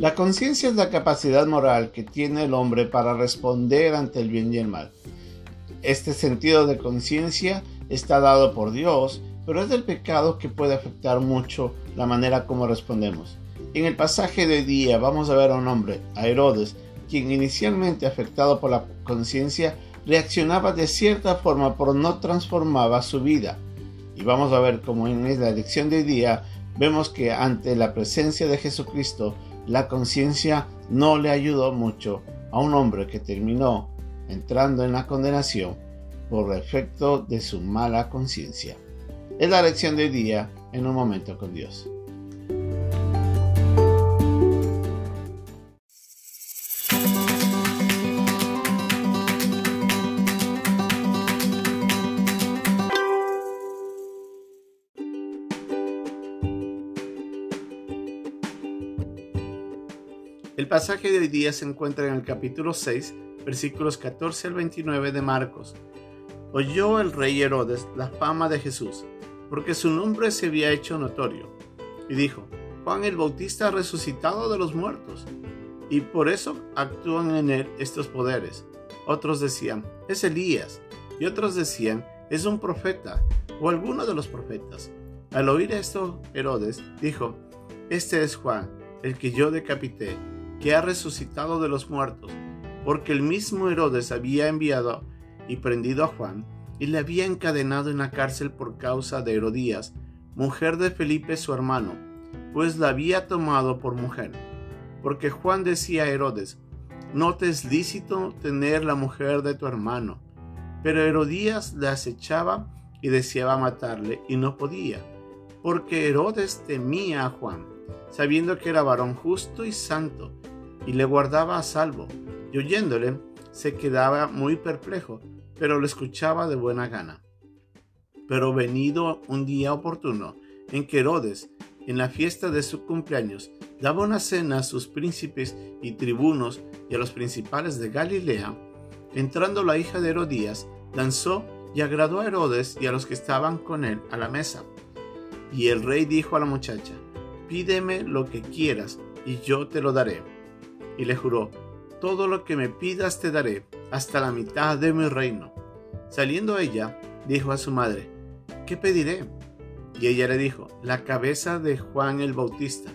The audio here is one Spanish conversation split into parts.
La conciencia es la capacidad moral que tiene el hombre para responder ante el bien y el mal. Este sentido de conciencia está dado por Dios, pero es del pecado que puede afectar mucho la manera como respondemos. En el pasaje de día vamos a ver a un hombre, a Herodes, quien inicialmente afectado por la conciencia reaccionaba de cierta forma pero no transformaba su vida. Y vamos a ver cómo en la lección de día vemos que ante la presencia de Jesucristo la conciencia no le ayudó mucho a un hombre que terminó entrando en la condenación por efecto de su mala conciencia. Es la lección de día en un momento con Dios. El pasaje de hoy día se encuentra en el capítulo 6, versículos 14 al 29 de Marcos. Oyó el rey Herodes la fama de Jesús, porque su nombre se había hecho notorio, y dijo, Juan el Bautista ha resucitado de los muertos, y por eso actúan en él estos poderes. Otros decían, es Elías, y otros decían, es un profeta, o alguno de los profetas. Al oír esto, Herodes dijo, Este es Juan, el que yo decapité que ha resucitado de los muertos, porque el mismo Herodes había enviado y prendido a Juan y le había encadenado en la cárcel por causa de Herodías, mujer de Felipe su hermano, pues la había tomado por mujer. Porque Juan decía a Herodes, no te es lícito tener la mujer de tu hermano. Pero Herodías le acechaba y deseaba matarle y no podía, porque Herodes temía a Juan, sabiendo que era varón justo y santo, y le guardaba a salvo, y oyéndole se quedaba muy perplejo, pero lo escuchaba de buena gana. Pero venido un día oportuno, en que Herodes, en la fiesta de su cumpleaños, daba una cena a sus príncipes y tribunos y a los principales de Galilea, entrando la hija de Herodías, danzó y agradó a Herodes y a los que estaban con él a la mesa. Y el rey dijo a la muchacha, pídeme lo que quieras y yo te lo daré y le juró, todo lo que me pidas te daré, hasta la mitad de mi reino. Saliendo ella, dijo a su madre, ¿qué pediré? Y ella le dijo, la cabeza de Juan el Bautista.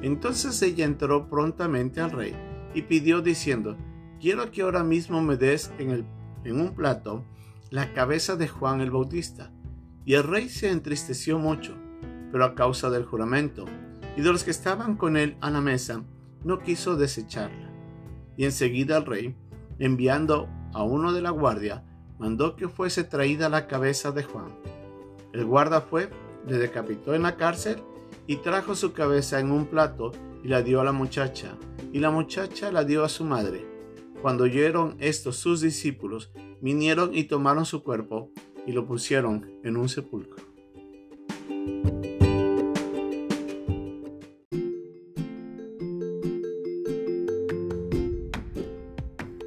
Entonces ella entró prontamente al rey y pidió diciendo, quiero que ahora mismo me des en, el, en un plato la cabeza de Juan el Bautista. Y el rey se entristeció mucho, pero a causa del juramento, y de los que estaban con él a la mesa, no quiso desecharla. Y enseguida el rey, enviando a uno de la guardia, mandó que fuese traída la cabeza de Juan. El guarda fue, le decapitó en la cárcel y trajo su cabeza en un plato y la dio a la muchacha, y la muchacha la dio a su madre. Cuando oyeron esto sus discípulos, vinieron y tomaron su cuerpo y lo pusieron en un sepulcro.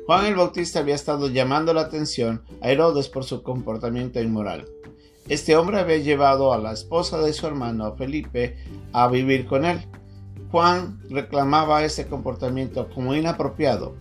Juan el Bautista había estado llamando la atención a Herodes por su comportamiento inmoral. Este hombre había llevado a la esposa de su hermano Felipe a vivir con él. Juan reclamaba ese comportamiento como inapropiado.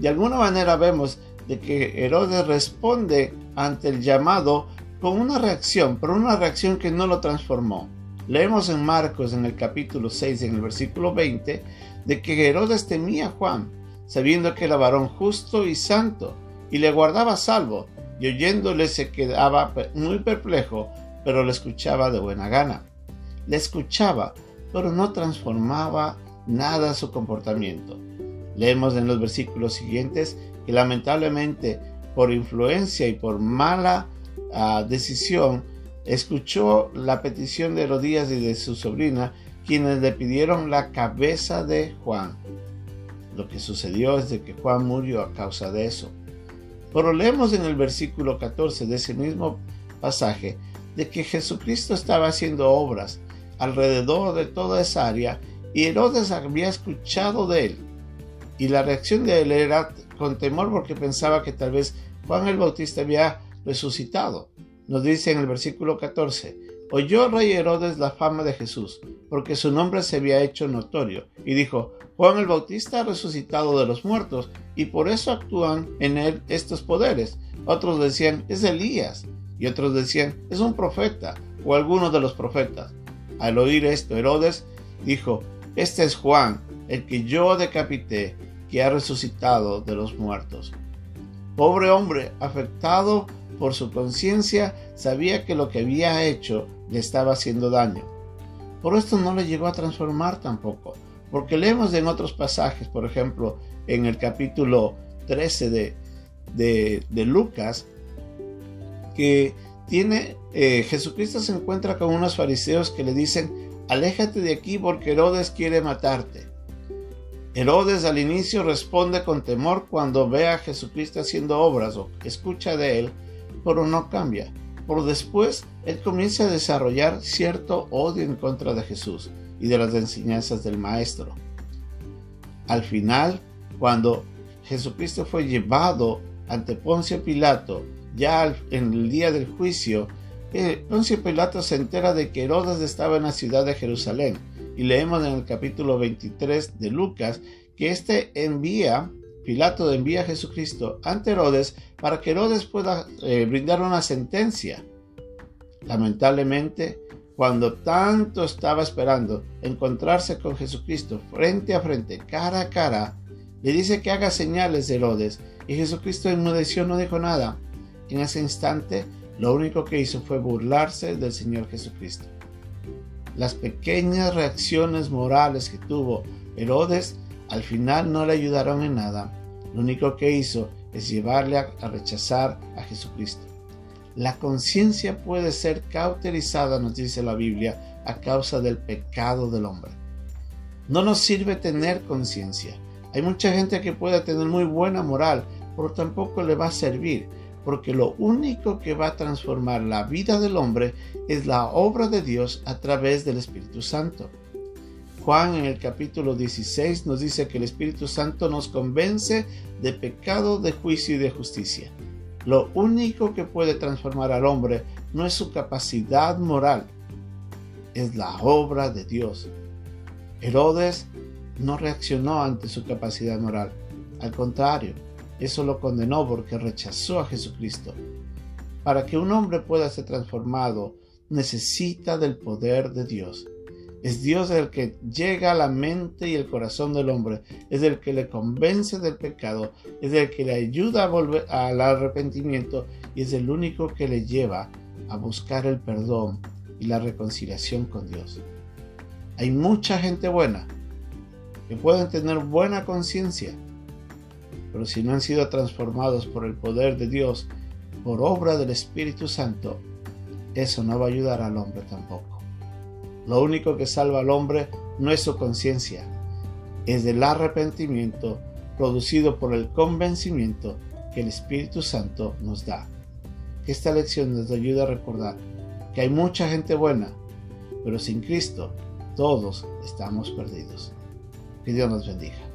De alguna manera vemos de que Herodes responde ante el llamado con una reacción, pero una reacción que no lo transformó. Leemos en Marcos en el capítulo 6, en el versículo 20, de que Herodes temía a Juan sabiendo que era varón justo y santo, y le guardaba salvo, y oyéndole se quedaba muy perplejo, pero le escuchaba de buena gana. Le escuchaba, pero no transformaba nada su comportamiento. Leemos en los versículos siguientes que lamentablemente por influencia y por mala ah, decisión, escuchó la petición de Herodías y de su sobrina, quienes le pidieron la cabeza de Juan. Lo que sucedió es de que Juan murió a causa de eso. Pero leemos en el versículo 14 de ese mismo pasaje de que Jesucristo estaba haciendo obras alrededor de toda esa área y Herodes había escuchado de él. Y la reacción de él era con temor porque pensaba que tal vez Juan el Bautista había resucitado. Nos dice en el versículo 14, oyó rey Herodes la fama de Jesús, porque su nombre se había hecho notorio, y dijo, Juan el Bautista ha resucitado de los muertos, y por eso actúan en él estos poderes. Otros decían, es Elías, y otros decían, es un profeta, o alguno de los profetas. Al oír esto, Herodes dijo, este es Juan, el que yo decapité, que ha resucitado de los muertos. Pobre hombre, afectado por su conciencia, sabía que lo que había hecho le estaba haciendo daño. Por esto no le llegó a transformar tampoco, porque leemos en otros pasajes, por ejemplo, en el capítulo 13 de, de, Lucas, que tiene, eh, Jesucristo se encuentra con unos fariseos que le dicen, aléjate de aquí porque Herodes quiere matarte. Herodes al inicio responde con temor cuando ve a Jesucristo haciendo obras o escucha de él, pero no cambia. Por después, él comienza a desarrollar cierto odio en contra de Jesús y de las enseñanzas del Maestro. Al final, cuando Jesucristo fue llevado ante Poncio Pilato, ya en el día del juicio, eh, Poncio Pilato se entera de que Herodes estaba en la ciudad de Jerusalén y leemos en el capítulo 23 de Lucas que éste envía, Pilato envía a Jesucristo ante Herodes para que Herodes pueda eh, brindar una sentencia. Lamentablemente, cuando tanto estaba esperando encontrarse con Jesucristo frente a frente, cara a cara, le dice que haga señales de Herodes y Jesucristo enmudeció, no dijo nada. En ese instante, lo único que hizo fue burlarse del Señor Jesucristo. Las pequeñas reacciones morales que tuvo Herodes al final no le ayudaron en nada. Lo único que hizo es llevarle a, rechazar a Jesucristo. La conciencia puede ser cauterizada, nos dice la Biblia, a causa del pecado del hombre. No nos sirve tener conciencia. Hay mucha gente que puede tener muy buena moral, pero tampoco le va a servir porque lo único que va a transformar la vida del hombre es la obra de Dios a través del Espíritu Santo. Juan en el capítulo 16 nos dice que el Espíritu Santo nos convence de pecado, de juicio y de justicia. Lo único que puede transformar al hombre no es su capacidad moral, es la obra de Dios. Herodes no reaccionó ante su capacidad moral, al contrario, eso lo condenó porque rechazó a Jesucristo. Para que un hombre pueda ser transformado, necesita del poder de Dios. Es Dios el que llega a la mente y el corazón del hombre, es el que le convence del pecado, es el que le ayuda a volver al arrepentimiento y es el único que le lleva a buscar el perdón y la reconciliación con Dios. Hay mucha gente buena que pueden tener buena conciencia, pero si no han sido transformados por el poder de Dios, por obra del Espíritu Santo, eso no va a ayudar al hombre tampoco. Lo único que salva al hombre no es su conciencia, es el arrepentimiento producido por el convencimiento que el Espíritu Santo nos da. esta lección nos ayuda a recordar que hay mucha gente buena, pero sin Cristo todos estamos perdidos. Que Dios nos bendiga.